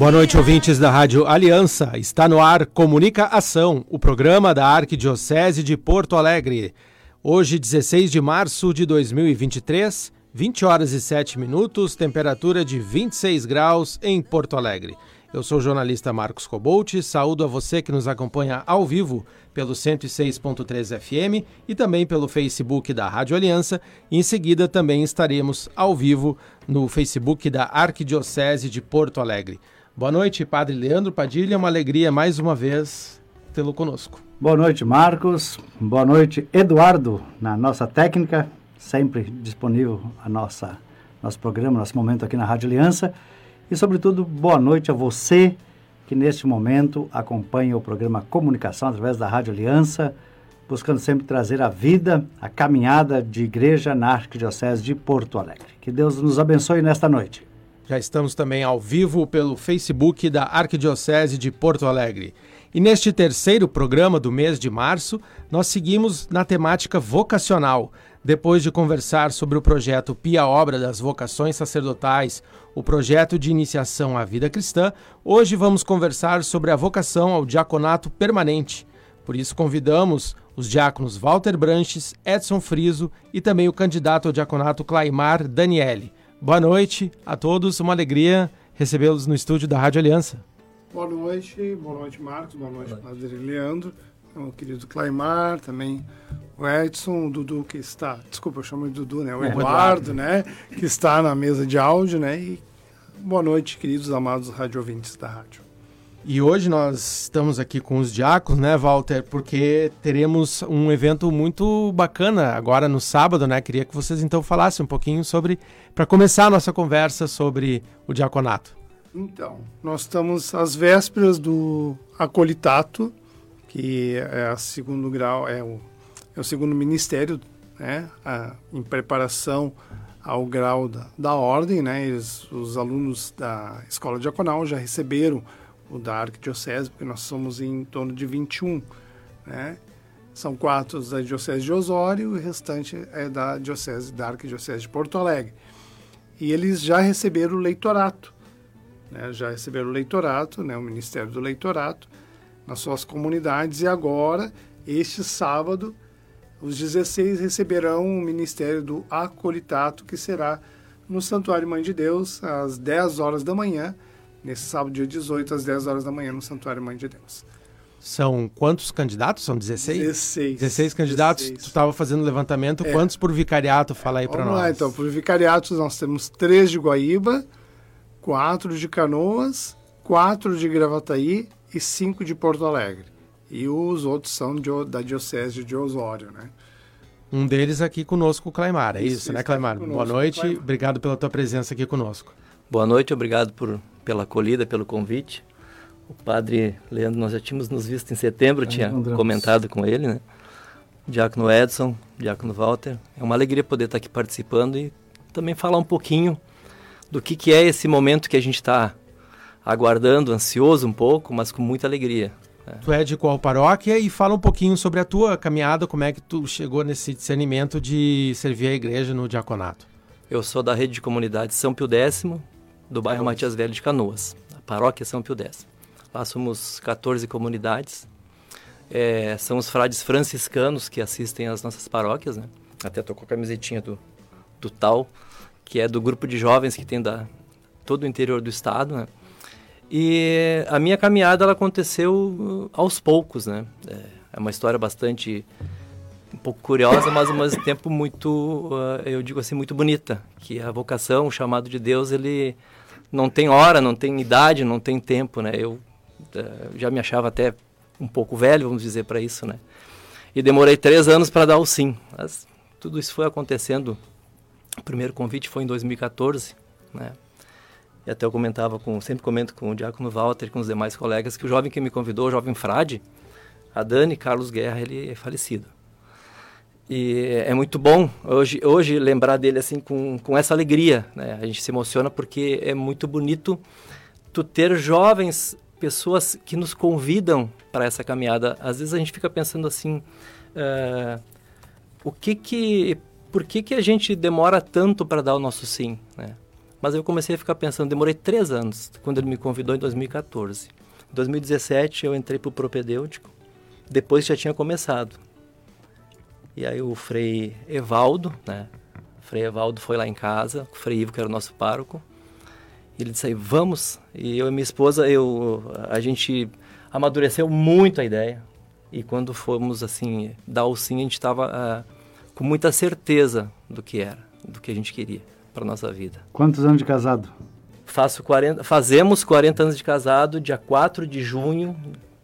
Boa noite, ouvintes da Rádio Aliança. Está no ar Comunica Ação, o programa da Arquidiocese de Porto Alegre. Hoje, 16 de março de 2023, 20 horas e 7 minutos, temperatura de 26 graus em Porto Alegre. Eu sou o jornalista Marcos Cobolt, saúdo a você que nos acompanha ao vivo pelo 106.3 FM e também pelo Facebook da Rádio Aliança. Em seguida também estaremos ao vivo no Facebook da Arquidiocese de Porto Alegre. Boa noite, Padre Leandro Padilha, uma alegria mais uma vez tê-lo conosco. Boa noite, Marcos. Boa noite, Eduardo, na nossa técnica, sempre disponível a nossa nosso programa, nosso momento aqui na Rádio Aliança. E, sobretudo, boa noite a você que neste momento acompanha o programa Comunicação através da Rádio Aliança, buscando sempre trazer a vida, a caminhada de igreja na Arquidiocese de Porto Alegre. Que Deus nos abençoe nesta noite. Já estamos também ao vivo pelo Facebook da Arquidiocese de Porto Alegre. E neste terceiro programa do mês de março, nós seguimos na temática vocacional, depois de conversar sobre o projeto Pia Obra das Vocações Sacerdotais, o projeto de iniciação à vida cristã, hoje vamos conversar sobre a vocação ao diaconato permanente. Por isso convidamos os diáconos Walter Branches, Edson Friso e também o candidato ao diaconato Claimar Daniele. Boa noite a todos, uma alegria recebê-los no estúdio da Rádio Aliança. Boa noite, boa noite Marcos, boa noite Padre Leandro, o querido Claimar, também o Edson, o Dudu que está, desculpa, eu chamo de Dudu, né? O Eduardo, né? Que está na mesa de áudio, né? E boa noite, queridos amados rádio ouvintes da rádio. E hoje nós estamos aqui com os diáconos, né, Walter? Porque teremos um evento muito bacana agora no sábado, né? Queria que vocês então falassem um pouquinho sobre, para começar a nossa conversa sobre o diaconato. Então, nós estamos às vésperas do acolitato, que é o segundo grau, é o é o segundo ministério, né, a, em preparação ao grau da, da ordem, né, eles, os alunos da escola diaconal já receberam o da arquidiocese, porque nós somos em torno de 21, né, são quatro da diocese de Osório e o restante é da diocese da arquidiocese de Porto Alegre. E eles já receberam o leitorato, né, já receberam o leitorato, né, o ministério do leitorato nas suas comunidades. E agora este sábado os 16 receberão o ministério do acolitato, que será no Santuário Mãe de Deus, às 10 horas da manhã, nesse sábado, dia 18, às 10 horas da manhã, no Santuário Mãe de Deus. São quantos candidatos? São 16? 16. 16 candidatos. 16. Tu estava fazendo levantamento. É. Quantos por vicariato? Fala aí para nós. Vamos lá, então. Por vicariatos, nós temos três de Guaíba, quatro de Canoas, quatro de Gravataí e cinco de Porto Alegre e os outros são de, da Diocese de Osório, né? Um deles aqui conosco, o Claimar, é isso, isso né, Claimar? Conosco, Boa noite, Claimar. obrigado pela tua presença aqui conosco. Boa noite, obrigado por, pela acolhida, pelo convite. O padre Leandro, nós já tínhamos nos visto em setembro, tinha comentado com ele, né? Diácono Edson, Diácono Walter. É uma alegria poder estar aqui participando e também falar um pouquinho do que, que é esse momento que a gente está aguardando, ansioso um pouco, mas com muita alegria. É. Tu é de qual paróquia e fala um pouquinho sobre a tua caminhada, como é que tu chegou nesse discernimento de servir a igreja no diaconato. Eu sou da rede de comunidade São Pio X, do bairro Matias Velho de Canoas, a paróquia São Pio X. Lá somos 14 comunidades. É, são os frades franciscanos que assistem às nossas paróquias, né? Até tô com a camisetinha do, do tal, que é do grupo de jovens que tem da todo o interior do estado, né? E a minha caminhada ela aconteceu uh, aos poucos, né? É, é uma história bastante um pouco curiosa, mas ao mesmo tempo muito, uh, eu digo assim, muito bonita. Que a vocação, o chamado de Deus, ele não tem hora, não tem idade, não tem tempo, né? Eu uh, já me achava até um pouco velho, vamos dizer, para isso, né? E demorei três anos para dar o sim. Mas tudo isso foi acontecendo. O primeiro convite foi em 2014, né? E até eu comentava com, sempre comento com o Diácono Walter e com os demais colegas que o jovem que me convidou, o jovem frade, a Dani Carlos Guerra, ele é falecido. E é muito bom hoje, hoje lembrar dele assim com, com essa alegria, né? A gente se emociona porque é muito bonito tu ter jovens, pessoas que nos convidam para essa caminhada. Às vezes a gente fica pensando assim, uh, o que que, por que que a gente demora tanto para dar o nosso sim, né? Mas eu comecei a ficar pensando, demorei três anos, quando ele me convidou em 2014. Em 2017 eu entrei para o propedêutico, depois já tinha começado. E aí o Frei Evaldo, né? O Frei Evaldo foi lá em casa, o Frei Ivo, que era o nosso pároco, ele disse aí, vamos. E eu e minha esposa, eu, a gente amadureceu muito a ideia. E quando fomos, assim, dar o sim, a gente estava uh, ah, com muita certeza do que era, do que a gente queria para nossa vida. Quantos anos de casado? Faço 40, fazemos 40 anos de casado, dia 4 de junho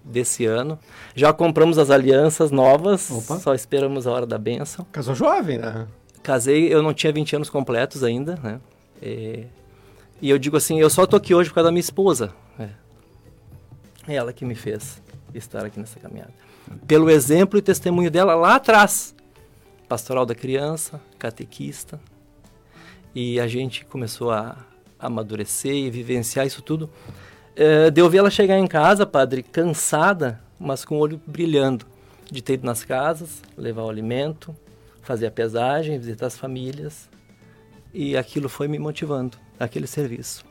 desse ano. Já compramos as alianças novas, Opa. só esperamos a hora da benção. Casou jovem, né? Casei, eu não tinha 20 anos completos ainda, né? E, e eu digo assim, eu só tô aqui hoje por causa da minha esposa. É. é ela que me fez estar aqui nessa caminhada. Pelo exemplo e testemunho dela lá atrás. Pastoral da criança, catequista. E a gente começou a amadurecer e vivenciar isso tudo. É, de ouvir ela chegar em casa, padre, cansada, mas com o olho brilhando, de ter ido nas casas, levar o alimento, fazer a pesagem, visitar as famílias. E aquilo foi me motivando aquele serviço.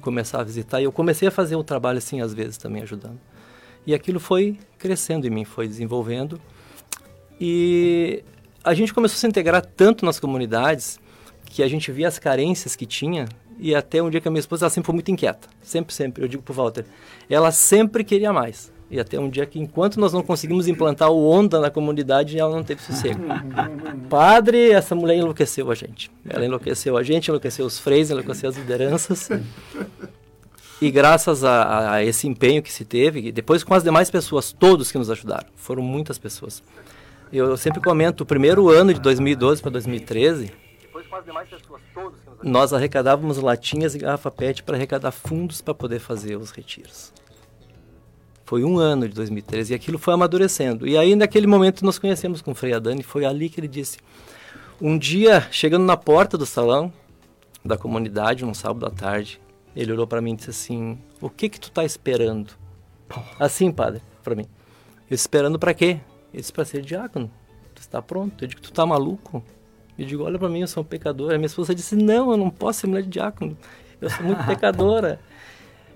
Começar a visitar. E eu comecei a fazer o trabalho assim, às vezes, também ajudando. E aquilo foi crescendo em mim, foi desenvolvendo. E a gente começou a se integrar tanto nas comunidades que a gente via as carências que tinha e até um dia que a minha esposa ela sempre foi muito inquieta. Sempre, sempre. Eu digo pro Walter, ela sempre queria mais. E até um dia que, enquanto nós não conseguimos implantar o Onda na comunidade, ela não teve sossego. Padre, essa mulher enlouqueceu a gente. Ela enlouqueceu a gente, enlouqueceu os freios, enlouqueceu as lideranças. E graças a, a, esse empenho que se teve, depois com as demais pessoas, todos que nos ajudaram, foram muitas pessoas. Eu sempre comento, o primeiro ano de 2012 para 2013, depois com as demais pessoas, todos que nos ajudaram, nós arrecadávamos latinhas e garrafa PET para arrecadar fundos para poder fazer os retiros. Foi um ano de 2013 e aquilo foi amadurecendo. E aí, naquele momento, nós conhecemos com o Frei Adani. Foi ali que ele disse: Um dia, chegando na porta do salão da comunidade, num sábado à tarde, ele olhou para mim e disse assim: O que que tu tá esperando? Assim, padre, para mim. Eu esperando para quê? Ele disse: Para ser diácono. Tu está pronto? Eu digo: Tu tá maluco? Eu digo: Olha para mim, eu sou um pecador. A minha esposa disse: Não, eu não posso ser mulher de diácono. Eu sou muito pecadora.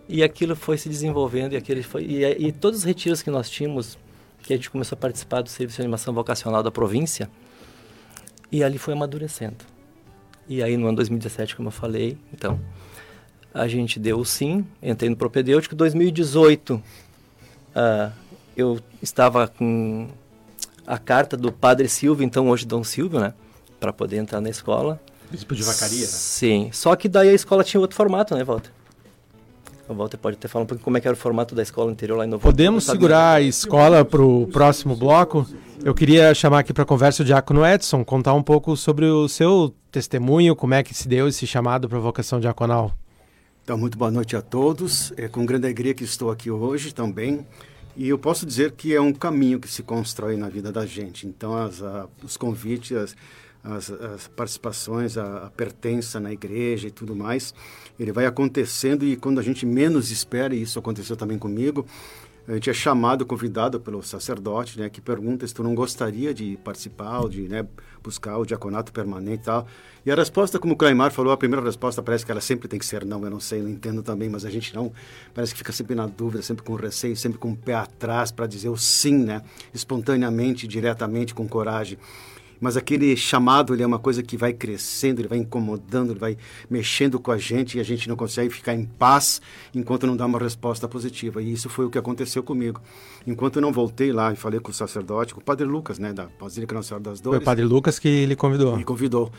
E aquilo foi se desenvolvendo e aquele foi e, e, todos os retiros que nós tínhamos, que a gente começou a participar do serviço de animação vocacional da província, e ali foi amadurecendo. E aí no ano 2017, como eu falei, então a gente deu o sim, entrei no propedêutico. 2018, uh, ah, eu estava com a carta do Padre Silvio, então hoje Dom Silvio, né, para poder entrar na escola. Bispo de Vacaria, né? Sim, só que daí a escola tinha outro formato, né, Walter? O Walter pode até falar um pouco como é que era o formato da escola anterior lá em Novo Podemos segurar a escola para o próximo bloco? Eu queria chamar aqui para conversa o Diácono Edson, contar um pouco sobre o seu testemunho, como é que se deu esse chamado para vocação diaconal. Então, muito boa noite a todos. É com grande alegria que estou aqui hoje também. E eu posso dizer que é um caminho que se constrói na vida da gente. Então, as, a, os convites, as, as, as participações, a, a, pertença na igreja e tudo mais, ele vai acontecendo e quando a gente menos espera, e isso aconteceu também comigo, a gente é chamado, convidado pelo sacerdote, né, que pergunta se tu não gostaria de participar de né, buscar o diaconato permanente e tal. E a resposta, como o Claimar falou, a primeira resposta parece que ela sempre tem que ser não, eu não sei, não entendo também, mas a gente não, parece que fica sempre na dúvida, sempre com receio, sempre com o pé atrás para dizer o sim, né, espontaneamente, diretamente, com coragem mas aquele chamado ele é uma coisa que vai crescendo, ele vai incomodando, ele vai mexendo com a gente e a gente não consegue ficar em paz enquanto não dá uma resposta positiva. E isso foi o que aconteceu comigo. Enquanto eu não voltei lá e falei com o sacerdote, com o padre Lucas, né, da Basílica Nossa Senhora das Dores. Foi o padre Lucas que ele convidou. Me convidou.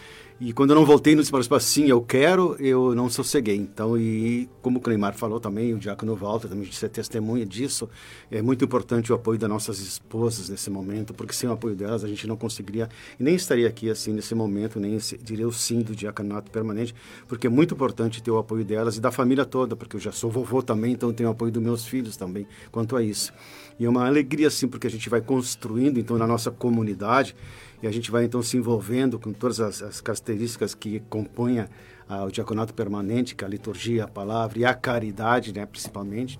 E quando eu não voltei no espaço assim, eu quero, eu não sosseguei. Então, e como o Cleimar falou também, o Diácono Walter também disse, é testemunha disso, é muito importante o apoio das nossas esposas nesse momento, porque sem o apoio delas a gente não conseguiria, nem estaria aqui assim nesse momento, nem diria o sim do diaconato permanente, porque é muito importante ter o apoio delas e da família toda, porque eu já sou vovô também, então tenho o apoio dos meus filhos também quanto a isso. E é uma alegria, assim, porque a gente vai construindo, então, na nossa comunidade, e a gente vai então se envolvendo com todas as, as características que compõem a, o diaconato permanente, que é a liturgia, a palavra e a caridade, né, principalmente.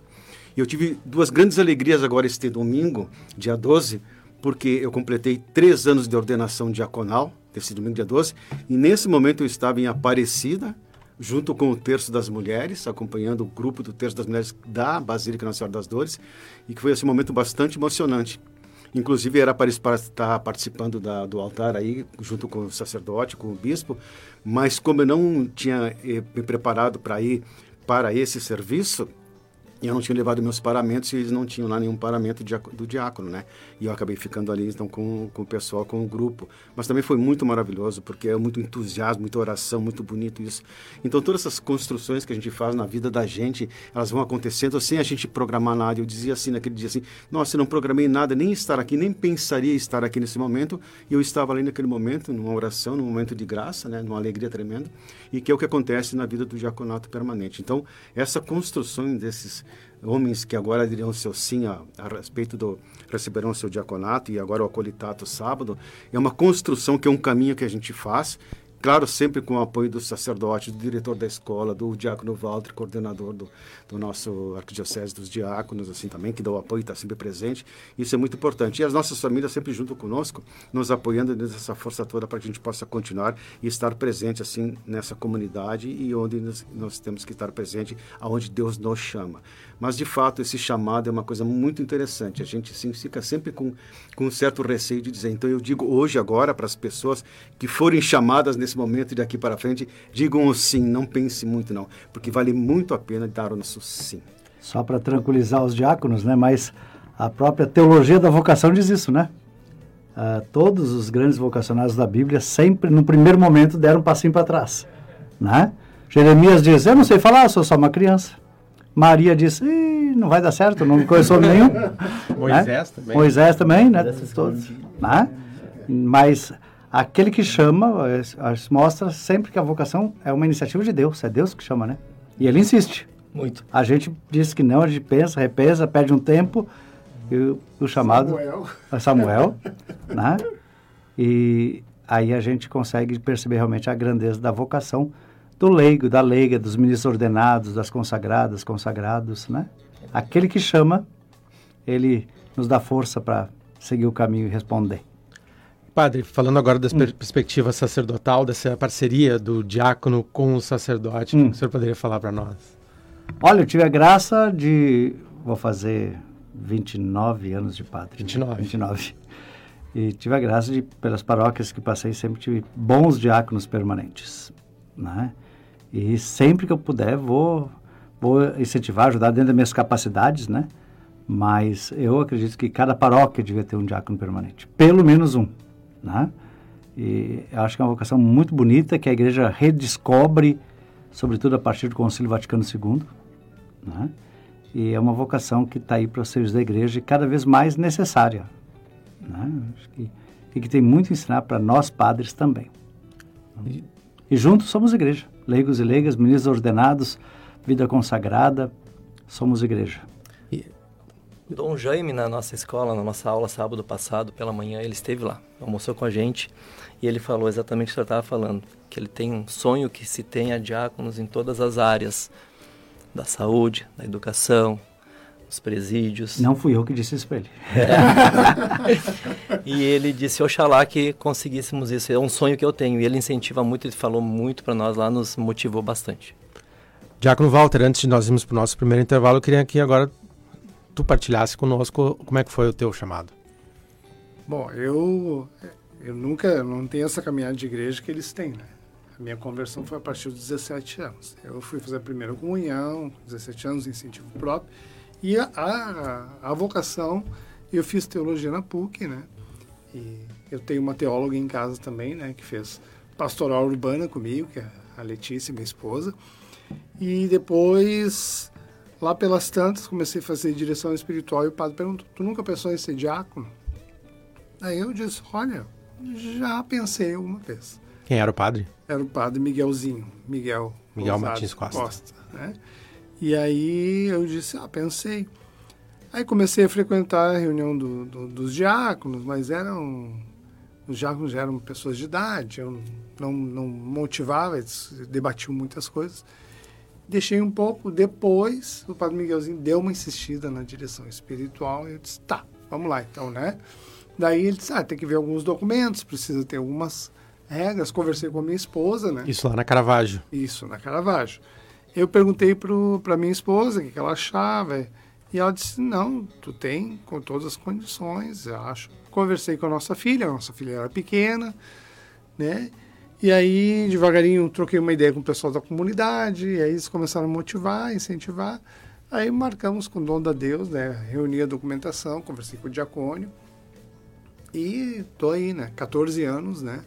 E eu tive duas grandes alegrias agora este domingo, dia 12, porque eu completei três anos de ordenação diaconal, desse domingo, dia 12, e nesse momento eu estava em Aparecida, junto com o Terço das Mulheres, acompanhando o grupo do Terço das Mulheres da Basílica Nossa Senhora das Dores, e que foi assim, um momento bastante emocionante. Inclusive era para estar participando da, do altar aí, junto com o sacerdote, com o bispo, mas como eu não tinha eh, me preparado para ir para esse serviço, e eu não tinha levado meus paramentos e eles não tinham lá nenhum paramento do diácono, né? E eu acabei ficando ali, então, com, com o pessoal, com o grupo. Mas também foi muito maravilhoso, porque é muito entusiasmo, muita oração, muito bonito isso. Então, todas essas construções que a gente faz na vida da gente, elas vão acontecendo sem a gente programar nada. Eu dizia assim, naquele dia assim, nossa, eu não programei nada, nem estar aqui, nem pensaria estar aqui nesse momento. E eu estava ali naquele momento, numa oração, num momento de graça, né? Numa alegria tremenda. E que é o que acontece na vida do diaconato permanente. Então, essa construção desses homens que agora dirão seu sim a, a respeito do receberão seu diaconato e agora o acolitato sábado, é uma construção que é um caminho que a gente faz Claro, sempre com o apoio do sacerdote, do diretor da escola, do diácono Walter, coordenador do, do nosso arquidiocese dos diáconos, assim também, que dá o apoio e está sempre presente. Isso é muito importante. E as nossas famílias sempre junto conosco, nos apoiando nessa força toda para que a gente possa continuar e estar presente, assim, nessa comunidade e onde nós, nós temos que estar presente, aonde Deus nos chama. Mas, de fato, esse chamado é uma coisa muito interessante. A gente, sim, fica sempre com, com um certo receio de dizer. Então, eu digo hoje, agora, para as pessoas que forem chamadas nesse momento e daqui para frente, digam sim, não pense muito não, porque vale muito a pena dar o nosso sim. Só para tranquilizar os diáconos, né? Mas a própria teologia da vocação diz isso, né? Uh, todos os grandes vocacionados da Bíblia sempre, no primeiro momento, deram um passinho para trás, né? Jeremias diz, eu não sei falar, sou só uma criança. Maria disse, não vai dar certo, não conheço nenhum. Moisés né? também. Moisés também, né? Todos, né? Mas aquele que chama, mostra sempre que a vocação é uma iniciativa de Deus, é Deus que chama, né? E ele insiste. Muito. A gente diz que não, a gente pensa, repensa, perde um tempo, e o, o chamado Samuel, é Samuel né? E aí a gente consegue perceber realmente a grandeza da vocação do leigo, da leiga, dos ministros ordenados, das consagradas, consagrados, né? Aquele que chama, ele nos dá força para seguir o caminho e responder. Padre, falando agora da hum. perspectiva sacerdotal, dessa parceria do diácono com o sacerdote, hum. o que o senhor poderia falar para nós? Olha, eu tive a graça de. Vou fazer 29 anos de padre. 29. 29. E tive a graça de, pelas paróquias que passei, sempre tive bons diáconos permanentes. Né? E sempre que eu puder, vou, vou incentivar, ajudar dentro das minhas capacidades, né? Mas eu acredito que cada paróquia devia ter um diácono permanente. Pelo menos um né? E acho que é uma vocação muito bonita que a igreja redescobre, sobretudo a partir do Concílio Vaticano II, né? E é uma vocação que está aí para os serviços da igreja e cada vez mais necessária, né? Acho que, e que tem muito a ensinar para nós padres também. E, e juntos somos igreja, leigos e leigas, ministros ordenados, vida consagrada, somos igreja. Dom Jaime, na nossa escola, na nossa aula sábado passado, pela manhã, ele esteve lá, almoçou com a gente e ele falou exatamente o que você estava falando, que ele tem um sonho que se tenha diáconos em todas as áreas da saúde, da educação, dos presídios. Não fui eu que disse isso para ele. É. e ele disse, oxalá que conseguíssemos isso, é um sonho que eu tenho. E ele incentiva muito, ele falou muito para nós lá, nos motivou bastante. Diácono Walter, antes de nós irmos para o nosso primeiro intervalo, eu queria aqui agora tu partilhasse conosco como é que foi o teu chamado. Bom, eu eu nunca não tenho essa caminhada de igreja que eles têm, né? Minha conversão foi a partir dos 17 anos. Eu fui fazer a primeira comunhão, 17 anos, incentivo próprio. E a, a, a vocação, eu fiz teologia na PUC, né? E eu tenho uma teóloga em casa também, né? Que fez pastoral urbana comigo, que é a Letícia, minha esposa. E depois Lá pelas tantas, comecei a fazer direção espiritual e o padre perguntou: Tu nunca pensou em ser diácono? Aí eu disse: Olha, já pensei uma vez. Quem era o padre? Era o padre Miguelzinho, Miguel. Miguel Martins Costa. Costa né? E aí eu disse: Ah, pensei. Aí comecei a frequentar a reunião do, do, dos diáconos, mas eram. Os diáconos eram pessoas de idade, eu não, não motivava, eles debatiam muitas coisas. Deixei um pouco, depois o Padre Miguelzinho deu uma insistida na direção espiritual e eu disse, tá, vamos lá então, né? Daí ele disse, ah, tem que ver alguns documentos, precisa ter algumas regras, conversei com a minha esposa, né? Isso lá na Caravaggio. Isso, na Caravaggio. Eu perguntei para minha esposa o que, que ela achava, e ela disse, não, tu tem com todas as condições, eu acho. Conversei com a nossa filha, a nossa filha era pequena, né? E aí, devagarinho, troquei uma ideia com o pessoal da comunidade, e aí eles começaram a motivar, incentivar. Aí marcamos com o dono da Deus, né? Reuni a documentação, conversei com o diacônio. E tô aí, né? 14 anos, né?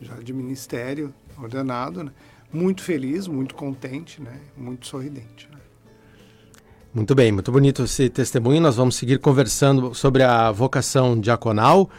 Já de ministério ordenado, né? Muito feliz, muito contente, né? Muito sorridente. Né? Muito bem, muito bonito esse testemunho. Nós vamos seguir conversando sobre a vocação diaconal.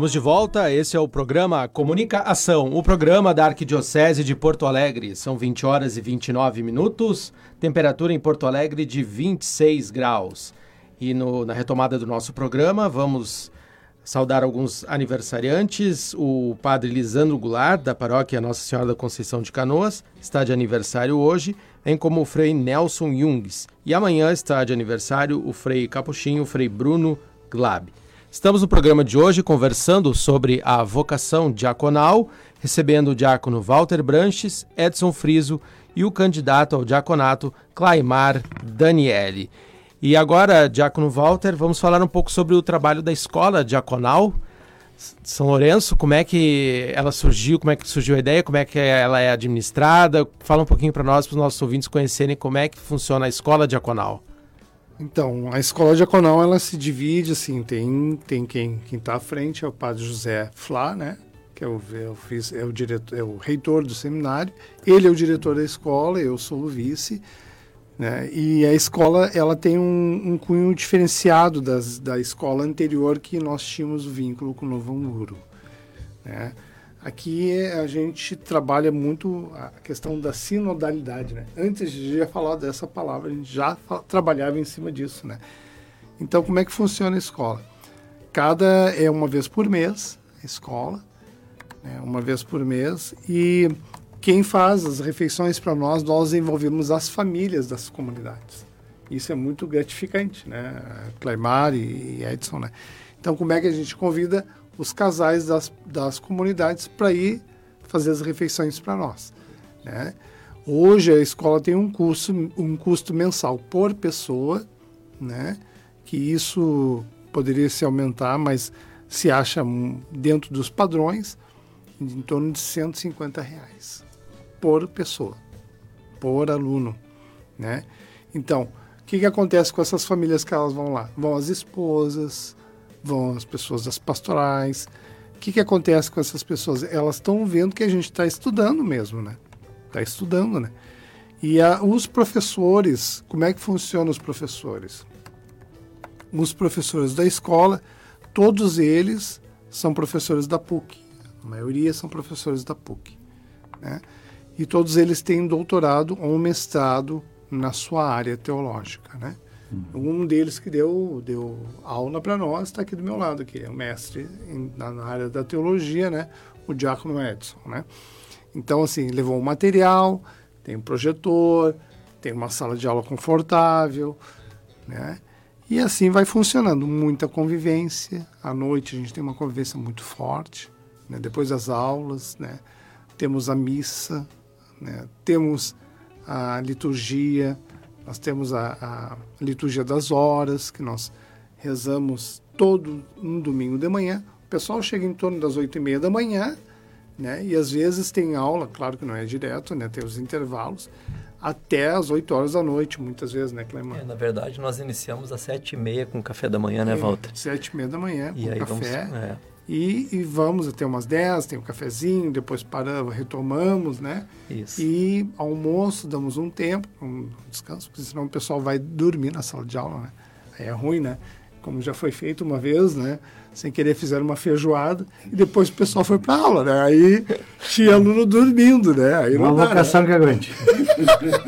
Estamos de volta, esse é o programa Comunica Ação, o programa da Arquidiocese de Porto Alegre. São 20 horas e 29 minutos, temperatura em Porto Alegre de 26 graus. E no, na retomada do nosso programa, vamos saudar alguns aniversariantes. O padre Lisandro Goulart, da paróquia Nossa Senhora da Conceição de Canoas, está de aniversário hoje, bem como o frei Nelson Jungs. E amanhã está de aniversário o frei Capuchinho, o frei Bruno Glab. Estamos no programa de hoje conversando sobre a vocação diaconal, recebendo o diácono Walter Branches, Edson Friso e o candidato ao diaconato Claimar Daniele. E agora, diácono Walter, vamos falar um pouco sobre o trabalho da escola diaconal São Lourenço, como é que ela surgiu, como é que surgiu a ideia, como é que ela é administrada. Fala um pouquinho para nós, para os nossos ouvintes conhecerem como é que funciona a escola diaconal. Então, a escola diaconal ela se divide assim, tem tem quem quem está à frente é o padre José Flá, né? Que é o, eu fiz, é o diretor, é o reitor do seminário. Ele é o diretor da escola, eu sou o vice. Né? E a escola ela tem um, um cunho diferenciado das, da escola anterior que nós tínhamos o vínculo com o Novo Muro. Né? Aqui a gente trabalha muito a questão da sinodalidade, né? Antes de falar dessa palavra, a gente já trabalhava em cima disso, né? Então, como é que funciona a escola? Cada é uma vez por mês, a escola, né? uma vez por mês, e quem faz as refeições para nós, nós envolvemos as famílias das comunidades. Isso é muito gratificante, né? Claymar e Edson, né? Então, como é que a gente convida os casais das, das comunidades para ir fazer as refeições para nós. Né? Hoje a escola tem um custo, um custo mensal por pessoa, né? que isso poderia se aumentar, mas se acha dentro dos padrões em torno de 150 reais por pessoa, por aluno. Né? Então, o que, que acontece com essas famílias que elas vão lá? Vão as esposas, vão as pessoas das pastorais. O que, que acontece com essas pessoas? Elas estão vendo que a gente está estudando mesmo, né? Está estudando, né? E a, os professores, como é que funcionam os professores? Os professores da escola, todos eles são professores da PUC. A maioria são professores da PUC. Né? E todos eles têm doutorado ou mestrado na sua área teológica, né? Uhum. Um deles que deu, deu aula para nós está aqui do meu lado, que é o mestre em, na, área da teologia, né? O Diácono Edson, né? Então, assim, levou o material, tem um projetor, tem uma sala de aula confortável, né? E assim vai funcionando, muita convivência. À noite a gente tem uma convivência muito forte, né? Depois das aulas, né? Temos a missa, né? Temos a liturgia, nós temos a, a liturgia das horas, que nós rezamos todo um domingo de manhã. O pessoal chega em torno das oito e meia da manhã, né? E às vezes tem aula, claro que não é direto, né? Tem os intervalos até as 8 horas da noite, muitas vezes, né, Cleiman? É, na verdade, nós iniciamos às sete e meia com o café da manhã, né, Walter? Sete e meia da manhã, e com aí café. Vamos, é. E, e, vamos até umas 10, tem um cafezinho, depois paramos, retomamos, né? Isso. E almoço, damos um tempo, um descanso, porque senão o pessoal vai dormir na sala de aula, né? Aí é ruim, né? como já foi feito uma vez, né? Sem querer fizeram uma feijoada e depois o pessoal foi para aula, né? Aí tinha aluno dormindo, né? Aí uma dá, vocação né? que aguente.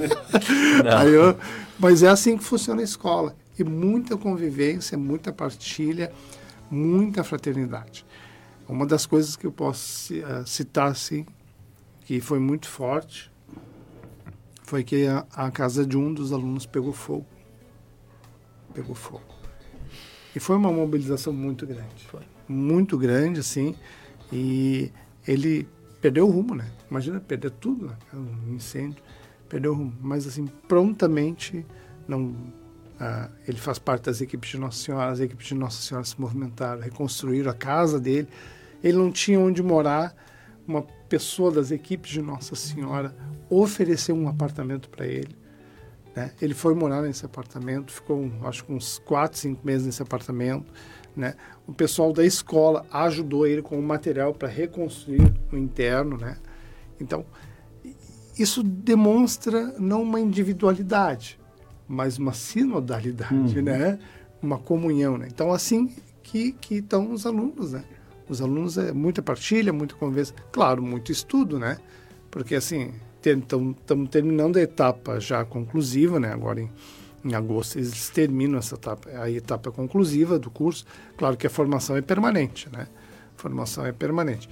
Aí eu, mas é assim que funciona a escola. E muita convivência, muita partilha, muita fraternidade. Uma das coisas que eu posso uh, citar, assim, que foi muito forte, foi que a, a casa de um dos alunos pegou fogo. Pegou fogo. E foi uma mobilização muito grande. Foi. Muito grande, assim. E ele perdeu o rumo, né? Imagina perder tudo, né? um incêndio. Perdeu o rumo. Mas, assim, prontamente, não, ah, ele faz parte das equipes de Nossa Senhora. As equipes de Nossa Senhora se movimentaram, reconstruíram a casa dele. Ele não tinha onde morar. Uma pessoa das equipes de Nossa Senhora ofereceu um apartamento para ele. Né? Ele foi morar nesse apartamento, ficou acho que uns 4, 5 meses nesse apartamento. Né? O pessoal da escola ajudou ele com o material para reconstruir o interno. Né? Então, isso demonstra não uma individualidade, mas uma sinodalidade, uhum. né? uma comunhão. Né? Então, assim que, que estão os alunos. Né? Os alunos é muita partilha, muita conversa, claro, muito estudo, né? Porque assim, estamos terminando a etapa já conclusiva, né? Agora em, em agosto eles terminam essa etapa, a etapa conclusiva do curso. Claro que a formação é permanente, né? A formação é permanente.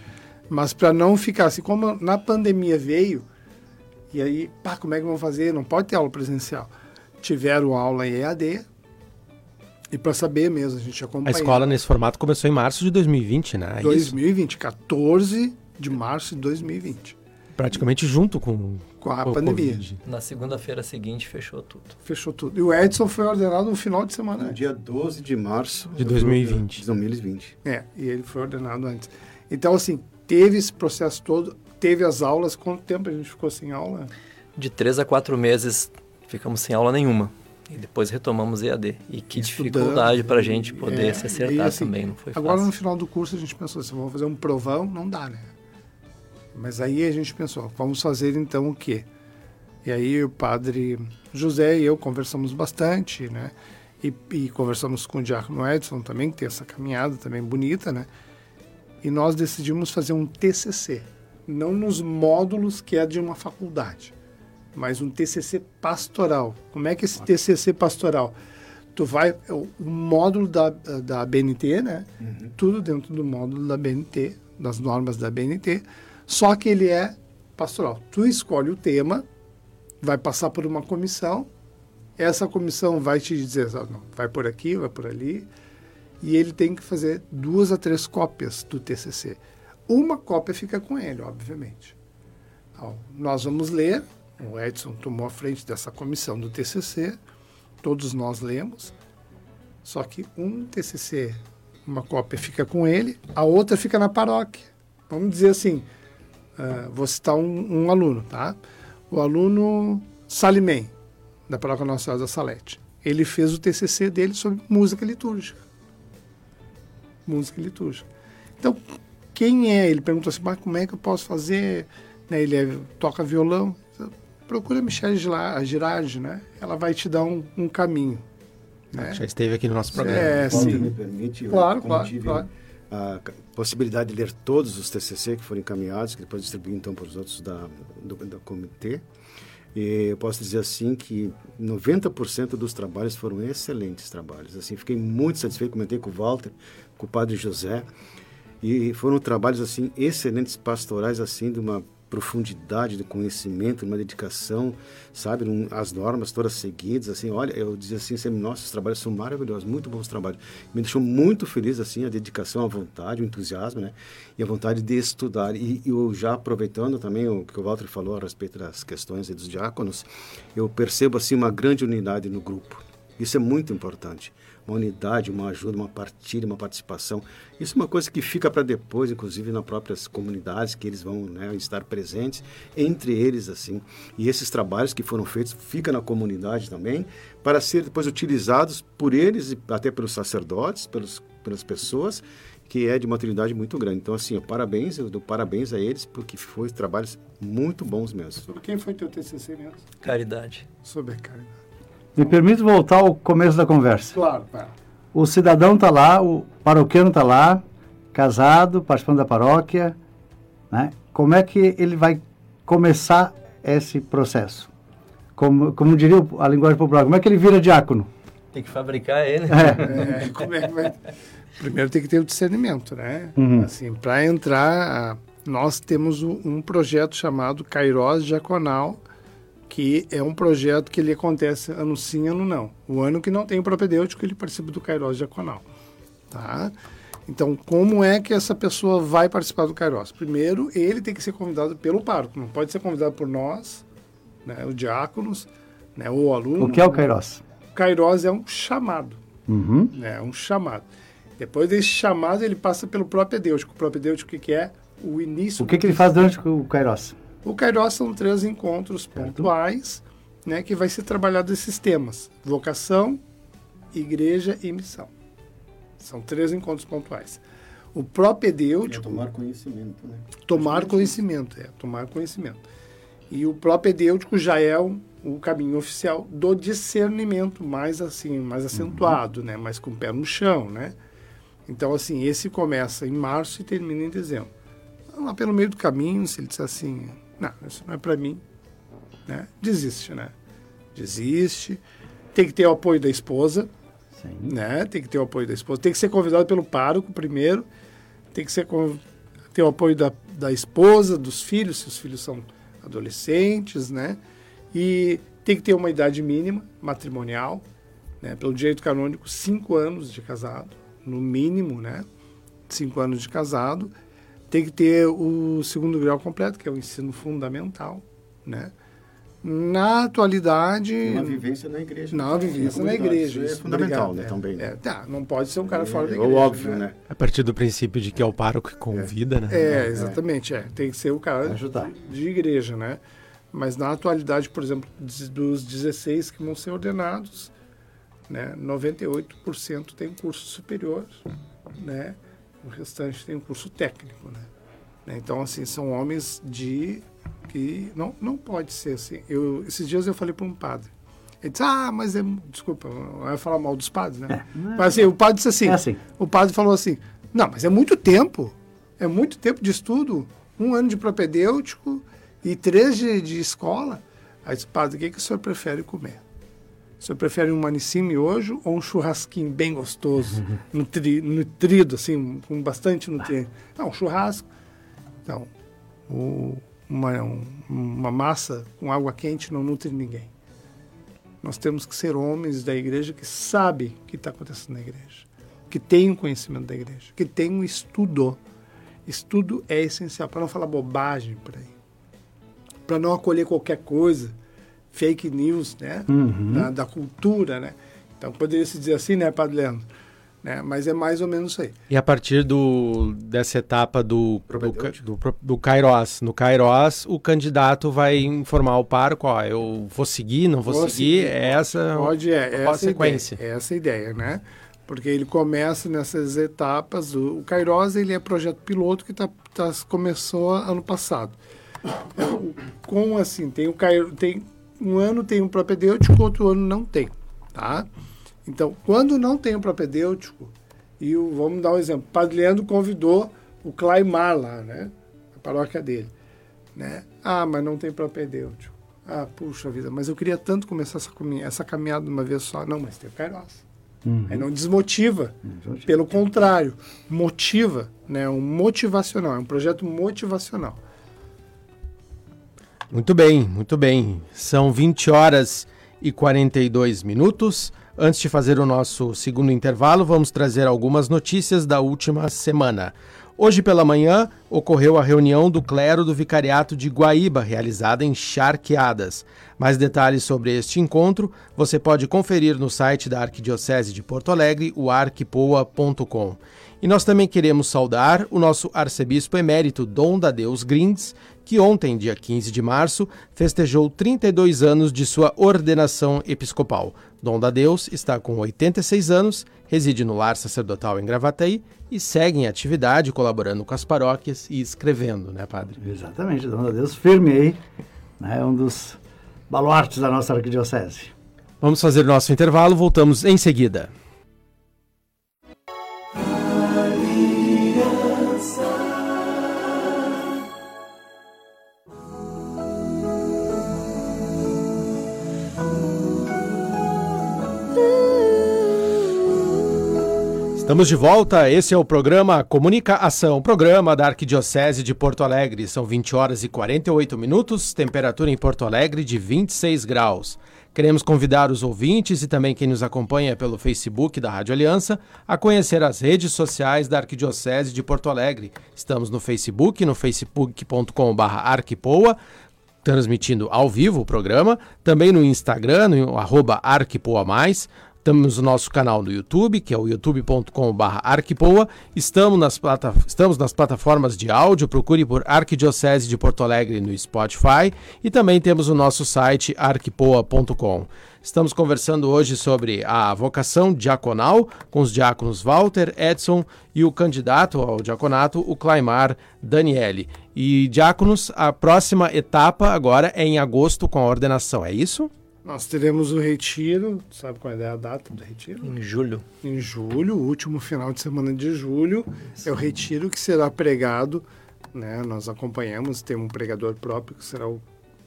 Mas para não ficar assim, como na pandemia veio, e aí, pá, como é que vão fazer? Não pode ter aula presencial. Tiveram aula em EAD, e para saber mesmo, a gente acompanha. A escola nesse formato começou em março de 2020, né? 2020, é 14 de março de 2020 praticamente junto com, com a pandemia. COVID. Na segunda-feira seguinte fechou tudo. Fechou tudo. E o Edson foi ordenado no final de semana. No dia 12 de março de 2020. De 2020. É, e ele foi ordenado antes. Então, assim, teve esse processo todo, teve as aulas. Quanto tempo a gente ficou sem aula? De três a quatro meses ficamos sem aula nenhuma. E depois retomamos EAD. E que Estudando, dificuldade para a gente poder é, se acertar assim, também, não foi Agora, fácil. no final do curso, a gente pensou assim, vamos fazer um provão? Não dá, né? Mas aí a gente pensou, vamos fazer então o quê? E aí o padre José e eu conversamos bastante, né? E, e, conversamos com o Diácono Edson também, que tem essa caminhada também bonita, né? E nós decidimos fazer um TCC, não nos módulos que é de uma faculdade, mas um TCC pastoral. Como é que é esse TCC pastoral? Tu vai, é o módulo da, da BNT, né? Uhum. Tudo dentro do módulo da BNT, das normas da BNT, só que ele é pastoral. Tu escolhe o tema, vai passar por uma comissão, essa comissão vai te dizer, ah, não, vai por aqui, vai por ali, e ele tem que fazer duas a três cópias do TCC. Uma cópia fica com ele, obviamente. Então, nós vamos ler, o Edson tomou a frente dessa comissão do TCC, todos nós lemos, só que um TCC, uma cópia fica com ele, a outra fica na paróquia. Vamos dizer assim, Uh, vou citar um, um, aluno, tá? O aluno Salimem, da Paróquia Nossa Senhora da Salete. Ele fez o TCC dele sobre música litúrgica. Música litúrgica. Então, quem é? Ele pergunta assim, mas como é que eu posso fazer? Né, ele é, toca violão. Procura a Michelle Girardi, né? Ela vai te dar um, um caminho. Né? Já esteve aqui no nosso programa. É, sim. me permite, claro, claro, claro a possibilidade de ler todos os TCC que foram encaminhados, que depois distribuí então para os outros da, do, do comitê. E eu posso dizer assim que 90% dos trabalhos foram excelentes trabalhos. Assim, fiquei muito satisfeito, comentei com o Walter, com o Padre José, e foram trabalhos assim excelentes pastorais assim de uma profundidade de conhecimento, uma dedicação, sabe, um, as normas todas seguidas, assim, olha, eu dizia assim, sempre, nossa, os trabalhos são maravilhosos, muito bons trabalhos. Me deixou muito feliz, assim, a dedicação, a vontade, o entusiasmo, né, e a vontade de estudar. E eu já aproveitando também o que o Walter falou a respeito das questões dos diáconos, eu percebo, assim, uma grande unidade no grupo. Isso é muito importante uma unidade, uma ajuda, uma partilha, uma participação. Isso é uma coisa que fica para depois, inclusive nas próprias comunidades que eles vão né, estar presentes, entre eles assim. E esses trabalhos que foram feitos ficam na comunidade também, para ser depois utilizados por eles e até pelos sacerdotes, pelos, pelas pessoas, que é de uma utilidade muito grande. Então, assim, parabéns, eu dou parabéns a eles, porque foi trabalhos muito bons mesmo. Sobre quem foi teu TCC mesmo? Caridade. Sobre caridade. Me permite voltar ao começo da conversa. Claro, claro. o cidadão está lá, o paroquiano está lá, casado, participando da paróquia, né? Como é que ele vai começar esse processo? Como, como diria a linguagem popular, como é que ele vira diácono? Tem que fabricar ele. É. É, como é que vai... Primeiro tem que ter o discernimento, né? Uhum. Assim, para entrar, nós temos um projeto chamado Kairos Diaconal, que é um projeto que ele acontece ano sim, ano não. O ano que não tem o propedêutico, ele participa do Kairos Diaconal, tá? Então, como é que essa pessoa vai participar do Kairos? Primeiro, ele tem que ser convidado pelo pároco, não pode ser convidado por nós, né, os diáconos, né, ou o aluno. O que é o Kairos? O Kairos é um chamado, uhum. né, um chamado. Depois desse chamado, ele passa pelo próprio Deus. O próprio Deus, o que, que é? O início. O que, que ele faz durante o Kairos? O Kairos são três encontros pontuais, né, que vai ser trabalhado esses temas: vocação, igreja e missão. São três encontros pontuais. O propedêutico... É tomar conhecimento, né? Tomar conhecimento, é. Tomar conhecimento. E o propedêutico já é o, o caminho oficial do discernimento, mais assim, mais acentuado, uhum. né? Mais com o pé no chão, né? Então, assim, esse começa em março e termina em dezembro. Lá pelo meio do caminho, se ele disser assim, não, isso não é para mim, né? Desiste, né? Desiste. Tem que ter o apoio da esposa, Sim. Né? Tem que ter o apoio da esposa. Tem que ser convidado pelo pároco primeiro. Tem que ser ter o apoio da, da esposa, dos filhos, se os filhos são adolescentes, né? E tem que ter uma idade mínima matrimonial, né? Pelo direito canônico, cinco anos de casado, no mínimo, né? Cinco anos de casado. Tem que ter o segundo grau completo, que é o ensino fundamental, né? Na atualidade. Uma vivência na igreja. Não, vivência na igreja. Isso é fundamental, né? É, também. É, tá, não pode ser um cara é, fora da é igreja. É óbvio, né? né? A partir do princípio de que é o pároco que convida, né? É, exatamente. É. Tem que ser o cara Ajudar. de igreja, né? Mas na atualidade, por exemplo, dos 16 que vão ser ordenados, né, 98% tem curso superior, né? O restante tem um curso técnico, né? Então, assim, são homens de que não, não pode ser assim. Eu, esses dias eu falei para um padre. Ele disse, ah, mas é. Desculpa, eu ia falar mal dos padres, né? É, é, mas assim, o padre disse assim, é assim. O padre falou assim: não, mas é muito tempo. É muito tempo de estudo. Um ano de propedêutico e três de, de escola. Aí disse, padre, o que, que o senhor prefere comer? O senhor prefere um manicim miojo ou um churrasquinho bem gostoso, nutri, nutrido, assim, com bastante nutriente? Não, um churrasco. Então, o, uma, um, uma massa com água quente não nutre ninguém. Nós temos que ser homens da igreja que sabem o que está acontecendo na igreja, que tem o um conhecimento da igreja, que tem um estudo. Estudo é essencial para não falar bobagem por aí, para não acolher qualquer coisa, fake news, né, uhum. da, da, cultura, né. Então poderia se dizer assim, né, Padre Leandro? Né? Mas é mais ou menos isso aí. E a partir do, dessa etapa do, do, do, do Kairos, no Kairos, o candidato vai informar o pároco, ó, eu vou seguir, não vou, vou seguir, seguir, é essa pode, é, essa sequência. Ideia, é essa ideia, né? Porque ele começa nessas etapas, o, o Kairos ele é projeto piloto que tá, tá, começou ano passado. Com assim, tem o Kairos, tem um ano tem um propedêutico, outro ano não tem, tá? Então, quando não tem o propedêutico, e o, vamos dar um exemplo, o Padre Leandro convidou o Claimar lá, né? A paróquia dele. Né? Ah, mas não tem propedêutico. Ah, puxa vida, mas eu queria tanto começar essa, essa caminhada de uma vez só. Não, mas tem o Kairos. Uhum. Aí não desmotiva. Pelo contrário, motiva. Né? Um motivacional, é um projeto motivacional. Muito bem, muito bem. São 20 horas e 42 minutos. Antes de fazer o nosso segundo intervalo, vamos trazer algumas notícias da última semana. Hoje pela manhã ocorreu a reunião do clero do Vicariato de Guaíba, realizada em Charqueadas. Mais detalhes sobre este encontro você pode conferir no site da Arquidiocese de Porto Alegre, o arquipoa.com. E nós também queremos saudar o nosso arcebispo emérito Dom da Deus Grindes, que ontem, dia 15 de março, festejou 32 anos de sua ordenação episcopal. Dom da Deus está com 86 anos, reside no lar sacerdotal em Gravataí e segue em atividade, colaborando com as paróquias e escrevendo, né, padre? Exatamente, Dom da Deus firme aí, né, um dos baluartes da nossa arquidiocese. Vamos fazer nosso intervalo, voltamos em seguida. Estamos de volta, esse é o programa Comunica Ação, programa da Arquidiocese de Porto Alegre. São 20 horas e 48 minutos, temperatura em Porto Alegre de 26 graus. Queremos convidar os ouvintes e também quem nos acompanha pelo Facebook da Rádio Aliança a conhecer as redes sociais da Arquidiocese de Porto Alegre. Estamos no Facebook, no facebook.com.br arquipoa, transmitindo ao vivo o programa, também no Instagram, no arroba arquipoa mais, temos o nosso canal no YouTube, que é o youtube.com.br arquipoa. Estamos nas, plata estamos nas plataformas de áudio, procure por Arquidiocese de Porto Alegre no Spotify. E também temos o nosso site arquipoa.com. Estamos conversando hoje sobre a vocação diaconal com os diáconos Walter, Edson e o candidato ao diaconato, o Claimar Daniele. E diáconos, a próxima etapa agora é em agosto com a ordenação, é isso? Nós teremos o retiro, sabe qual é a data do retiro? Em julho. Em julho, o último final de semana de julho, é o retiro que será pregado, né? Nós acompanhamos, tem um pregador próprio que será o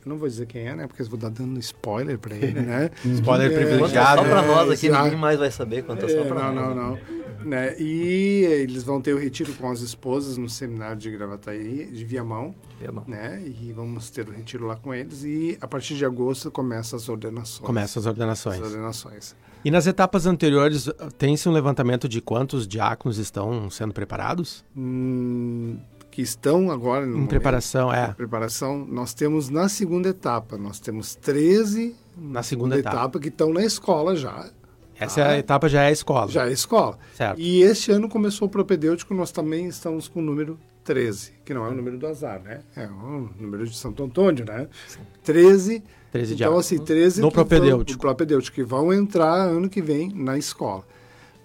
eu não vou dizer quem é, né? Porque eu vou dar dando spoiler para ele, né? spoiler é, privilegiado. Só para nós aqui, é, ninguém mais vai saber quanto é só para nós. Não, não, não. Né? E eles vão ter o retiro com as esposas no seminário de Gravataí, de Viamão. Viamão. Né? E vamos ter o retiro lá com eles. E a partir de agosto começam as ordenações. Começam as ordenações. As ordenações. E nas etapas anteriores, tem-se um levantamento de quantos diáconos estão sendo preparados? Hum, que estão agora em preparação, é. Preparação, nós temos na segunda etapa, nós temos 13 na segunda etapa, etapa que estão na escola já. Essa é a etapa já é escola. Já é escola. Certo. E este ano começou o propedêutico, nós também estamos com o número 13, que não é o número do azar, né? É o número de Santo Antônio, né? Sim. 13. 13 então, assim, 13 no propedêutico. Vão, propedêutico, que vão entrar ano que vem na escola.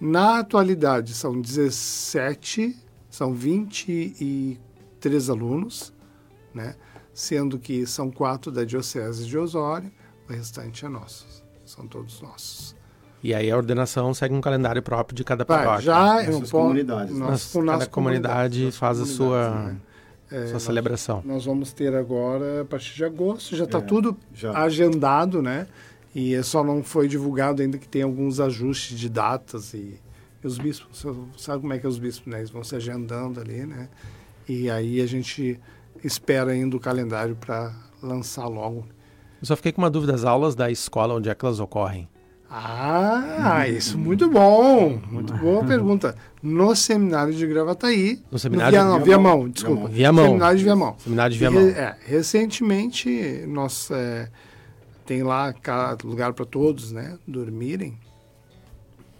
Na atualidade, são 17 são 23 alunos, né? sendo que são quatro da Diocese de Osório, o restante é nosso, são todos nossos. E aí a ordenação segue um calendário próprio de cada paróquia. Já é um comunidades. Né? Nós, cada comunidade faz a sua, né? é, sua nós, celebração. Nós vamos ter agora, a partir de agosto, já está é, tudo já. agendado, né? E só não foi divulgado ainda que tem alguns ajustes de datas e e os bispos, sabe como é que é os bispos, né? Eles vão se agendando ali, né? E aí a gente espera ainda o calendário para lançar logo. Eu só fiquei com uma dúvida, as aulas da escola, onde é que elas ocorrem? Ah, isso muito bom. Muito boa pergunta. No seminário de Gravataí. No seminário no Via, de Viamão, Viamão, desculpa. Viamão. Seminário de Viamão. Seminário de Viamão. É, recentemente, nós é, tem lá lugar para todos, né? Dormirem,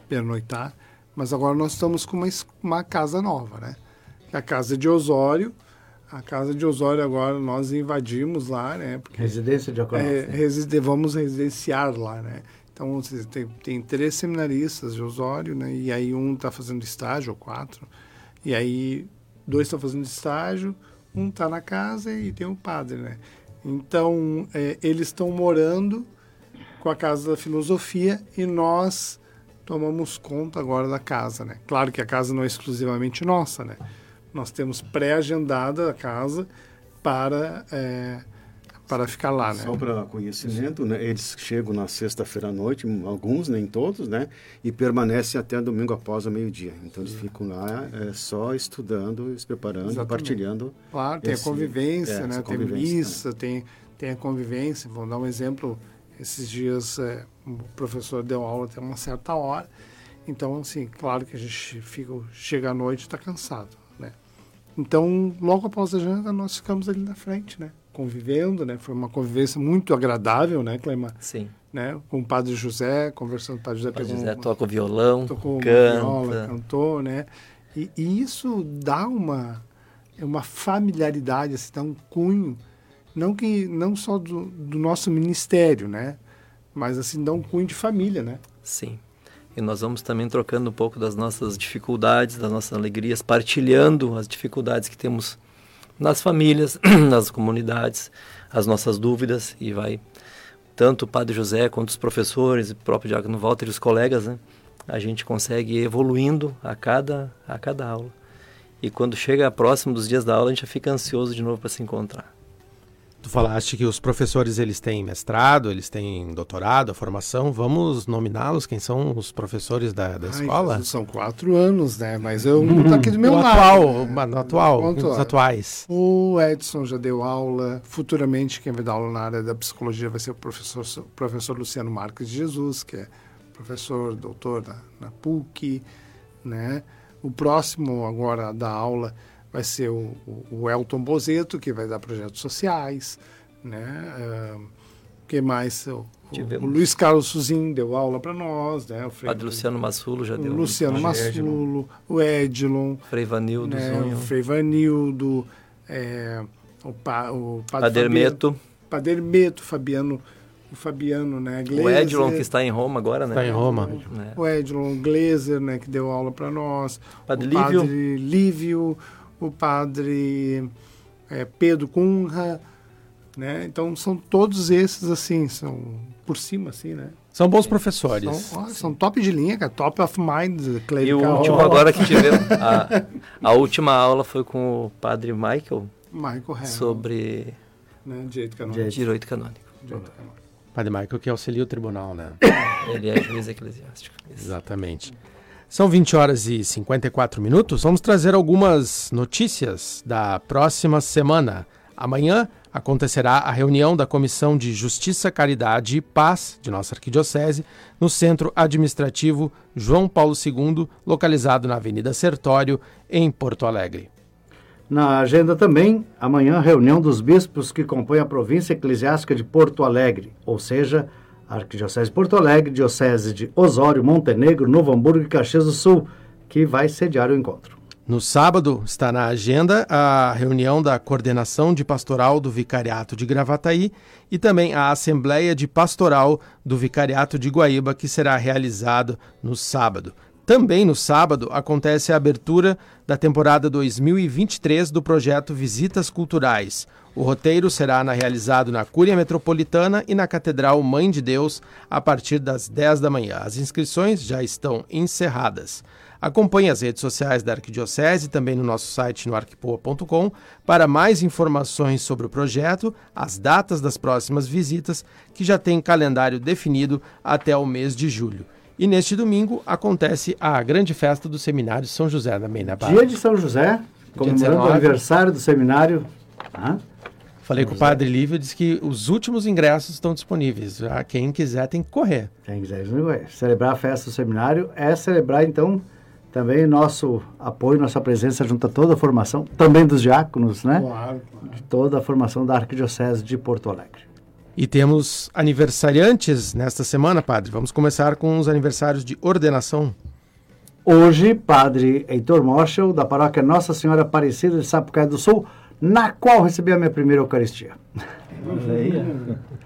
pernoitar. Mas agora nós estamos com uma, uma casa nova, né? A casa de Osório. A casa de Osório agora nós invadimos lá, né? Porque, Residência de Acolá. É, reside, vamos residenciar lá, né? Então, tem, tem três seminaristas de Osório, né? E aí um está fazendo estágio, ou quatro. E aí dois estão fazendo estágio, um está na casa e tem um padre, né? Então, é, eles estão morando com a Casa da Filosofia e nós tomamos conta agora da casa, né? Claro que a casa não é exclusivamente nossa, né? Nós temos pré-agendada a casa para é, para ficar lá, né? Só para conhecimento, né? Eles chegam na sexta-feira à noite, alguns, nem todos, né? E permanecem até domingo após o meio-dia. Então eles ficam lá é, só estudando, se preparando, Exatamente. partilhando. Claro, tem esse, a convivência, é, né? Tem missa, tem, tem a convivência. Vou dar um exemplo. Esses dias é, o professor deu aula até uma certa hora. Então, assim, claro que a gente fica, chega à noite e está cansado, né? Então, logo após a janta, nós ficamos ali na frente, né? Convivendo, né? Foi uma convivência muito agradável, né, Cleima? Sim. Né? Com o Padre José, conversando com o Padre José. O Padre José toca o violão, tocou canta. Viola, cantou, né? E, e, isso dá uma, uma familiaridade, assim, dá um cunho, não, que, não só do, do nosso ministério, né? mas assim dá um cunho de família, né? Sim. E nós vamos também trocando um pouco das nossas dificuldades, das nossas alegrias, partilhando as dificuldades que temos nas famílias, nas comunidades, as nossas dúvidas e vai tanto o Padre José quanto os professores, o próprio Diácono Walter e os colegas, né? A gente consegue ir evoluindo a cada a cada aula. E quando chega próximo dos dias da aula, a gente já fica ansioso de novo para se encontrar. Tu falaste que os professores eles têm mestrado, eles têm doutorado, formação. Vamos nominá-los? Quem são os professores da, da Ai, escola? São quatro anos, né? Mas eu não estou aqui do meu no lado. Atual, no atual, os atuais. O Edson já deu aula. Futuramente, quem vai dar aula na área da psicologia vai ser o professor, o professor Luciano Marques de Jesus, que é professor, doutor na, na PUC, né? O próximo agora da aula vai ser o, o, Elton Bozeto, que vai dar projetos sociais, né? Uh, que mais? O, o, Luiz Carlos Suzin deu aula para nós, né? O Frei, Padre Luciano Massulo já deu. O Luciano Massulo, o Edilon. Frei Vanildo né? O Frei Vanildo, é, o, pa, o Padre Padermeto. Fabiano, Padermeto, Fabiano o Fabiano, né? O Edilon, que está em Roma agora, né? Está em Roma. O, é. o Edilon Glazer, né? Que deu aula para nós. Padre o Lívio. Padre Lívio, o Padre é, Pedro Cunha, né? Então, são todos esses, assim, são por cima, assim, né? São bons professores. São, ó, são top de linha, cara. Top of mind. E o último agora que tivemos, a, a última aula foi com o Padre Michael. Michael Sobre... Né? Direito canônico. Direito canônico. Direito canônico. Padre Michael que auxilia o tribunal, né? Ele é juiz eclesiástico. Exatamente. São 20 horas e 54 minutos. Vamos trazer algumas notícias da próxima semana. Amanhã acontecerá a reunião da Comissão de Justiça, Caridade e Paz de nossa arquidiocese no Centro Administrativo João Paulo II, localizado na Avenida Sertório, em Porto Alegre. Na agenda também, amanhã, reunião dos bispos que compõem a província eclesiástica de Porto Alegre, ou seja, Arquidiocese de Porto Alegre, Diocese de Osório, Montenegro, Novo Hamburgo e Caxias do Sul, que vai sediar o encontro. No sábado, está na agenda a reunião da coordenação de pastoral do Vicariato de Gravataí e também a Assembleia de Pastoral do Vicariato de Guaíba, que será realizado no sábado. Também no sábado acontece a abertura da temporada 2023 do projeto Visitas Culturais. O roteiro será na, realizado na Cúria Metropolitana e na Catedral Mãe de Deus a partir das 10 da manhã. As inscrições já estão encerradas. Acompanhe as redes sociais da Arquidiocese também no nosso site no arquipoa.com para mais informações sobre o projeto, as datas das próximas visitas, que já tem calendário definido até o mês de julho. E neste domingo acontece a grande festa do Seminário São José também, né, Dia de São José, comemorando o aniversário do seminário. Falei com o Padre Lívio, disse que os últimos ingressos estão disponíveis. Ah, quem quiser tem que correr. Quem quiser, celebrar a festa do seminário é celebrar, então, também nosso apoio, nossa presença junto a toda a formação, também dos diáconos, né? Claro, claro. De toda a formação da Arquidiocese de Porto Alegre. E temos aniversariantes nesta semana, padre. Vamos começar com os aniversários de ordenação. Hoje, padre Heitor Moschel, da paróquia Nossa Senhora Aparecida de Sapucaí do Sul, na qual recebi a minha primeira Eucaristia.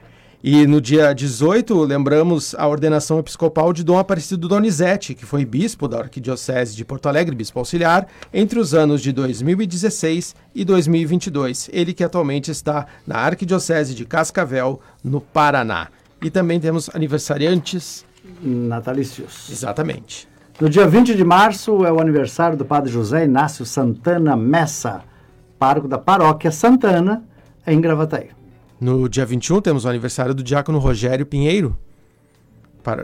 E no dia 18, lembramos a ordenação episcopal de Dom Aparecido Donizete, que foi bispo da Arquidiocese de Porto Alegre, bispo auxiliar, entre os anos de 2016 e 2022. Ele que atualmente está na Arquidiocese de Cascavel, no Paraná. E também temos aniversariantes natalícios. Exatamente. No dia 20 de março é o aniversário do Padre José Inácio Santana Messa, pároco da Paróquia Santana, em Gravataí. No dia 21 temos o aniversário do diácono Rogério Pinheiro,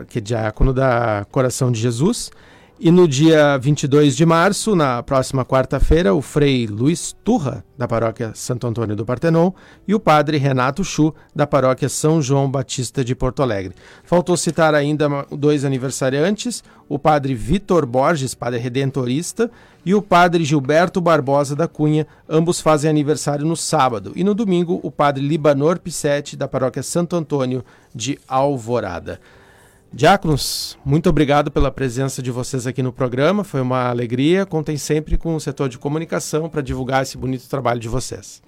que é diácono da Coração de Jesus. E no dia 22 de março, na próxima quarta-feira, o frei Luiz Turra, da paróquia Santo Antônio do Partenon, e o padre Renato Chu, da paróquia São João Batista de Porto Alegre. Faltou citar ainda dois aniversariantes, o padre Vitor Borges, padre redentorista, e o padre Gilberto Barbosa da Cunha, ambos fazem aniversário no sábado. E no domingo, o padre Libanor Pissetti, da paróquia Santo Antônio de Alvorada. Diáconos, muito obrigado pela presença de vocês aqui no programa. Foi uma alegria. Contem sempre com o setor de comunicação para divulgar esse bonito trabalho de vocês.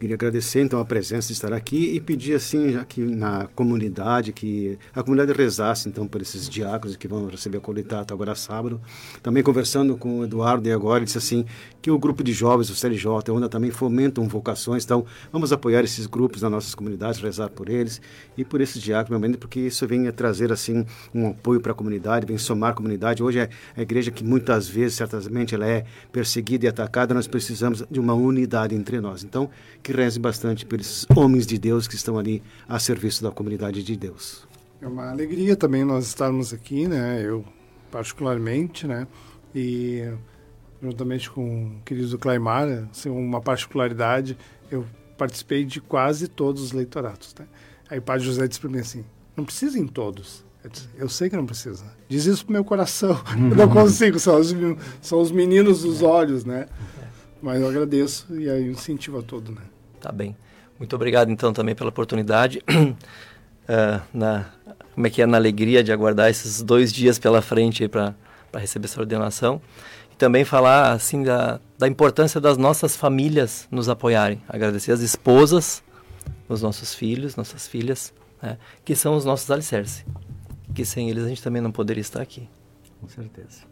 Queria agradecer então a presença de estar aqui e pedir assim, já que na comunidade, que a comunidade rezasse então por esses diáconos que vão receber a coletato agora sábado. Também conversando com o Eduardo e agora, ele disse assim que o grupo de jovens, o CLJ, a ONA também fomentam vocações, então vamos apoiar esses grupos nas nossas comunidades, rezar por eles e por esses diáconos, porque isso vem trazer assim um apoio para a comunidade, vem somar a comunidade. Hoje é a igreja que muitas vezes, certamente, ela é perseguida e atacada, nós precisamos de uma unidade entre nós. Então, que que reze bastante por esses homens de Deus que estão ali a serviço da comunidade de Deus. É uma alegria também nós estarmos aqui, né? Eu particularmente, né? E juntamente com o querido Claimar, assim, uma particularidade, eu participei de quase todos os leitoratos, né? Aí o Padre José disse para mim assim, não precisa em todos. Eu, disse, eu sei que não precisa. Diz isso pro meu coração. Eu não consigo, são os, são os meninos dos olhos, né? Mas eu agradeço e aí incentivo a todo, né? Tá bem. Muito obrigado, então, também pela oportunidade. uh, na, como é que é? Na alegria de aguardar esses dois dias pela frente para receber essa ordenação. E também falar, assim, da, da importância das nossas famílias nos apoiarem. Agradecer as esposas, os nossos filhos, nossas filhas, né, que são os nossos alicerces. Que sem eles a gente também não poderia estar aqui. Com certeza.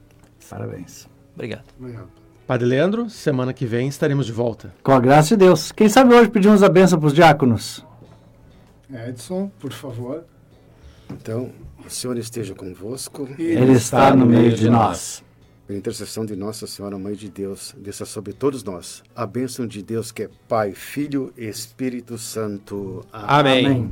Parabéns. Obrigado. Obrigado. Padre Leandro, semana que vem estaremos de volta. Com a graça de Deus. Quem sabe hoje pedimos a benção para os diáconos? Edson, por favor. Então, o Senhor esteja convosco. Ele está no meio de nós. Pela intercessão de Nossa Senhora, Mãe de Deus, desça sobre todos nós a bênção de Deus que é Pai, Filho e Espírito Santo. Amém. Amém.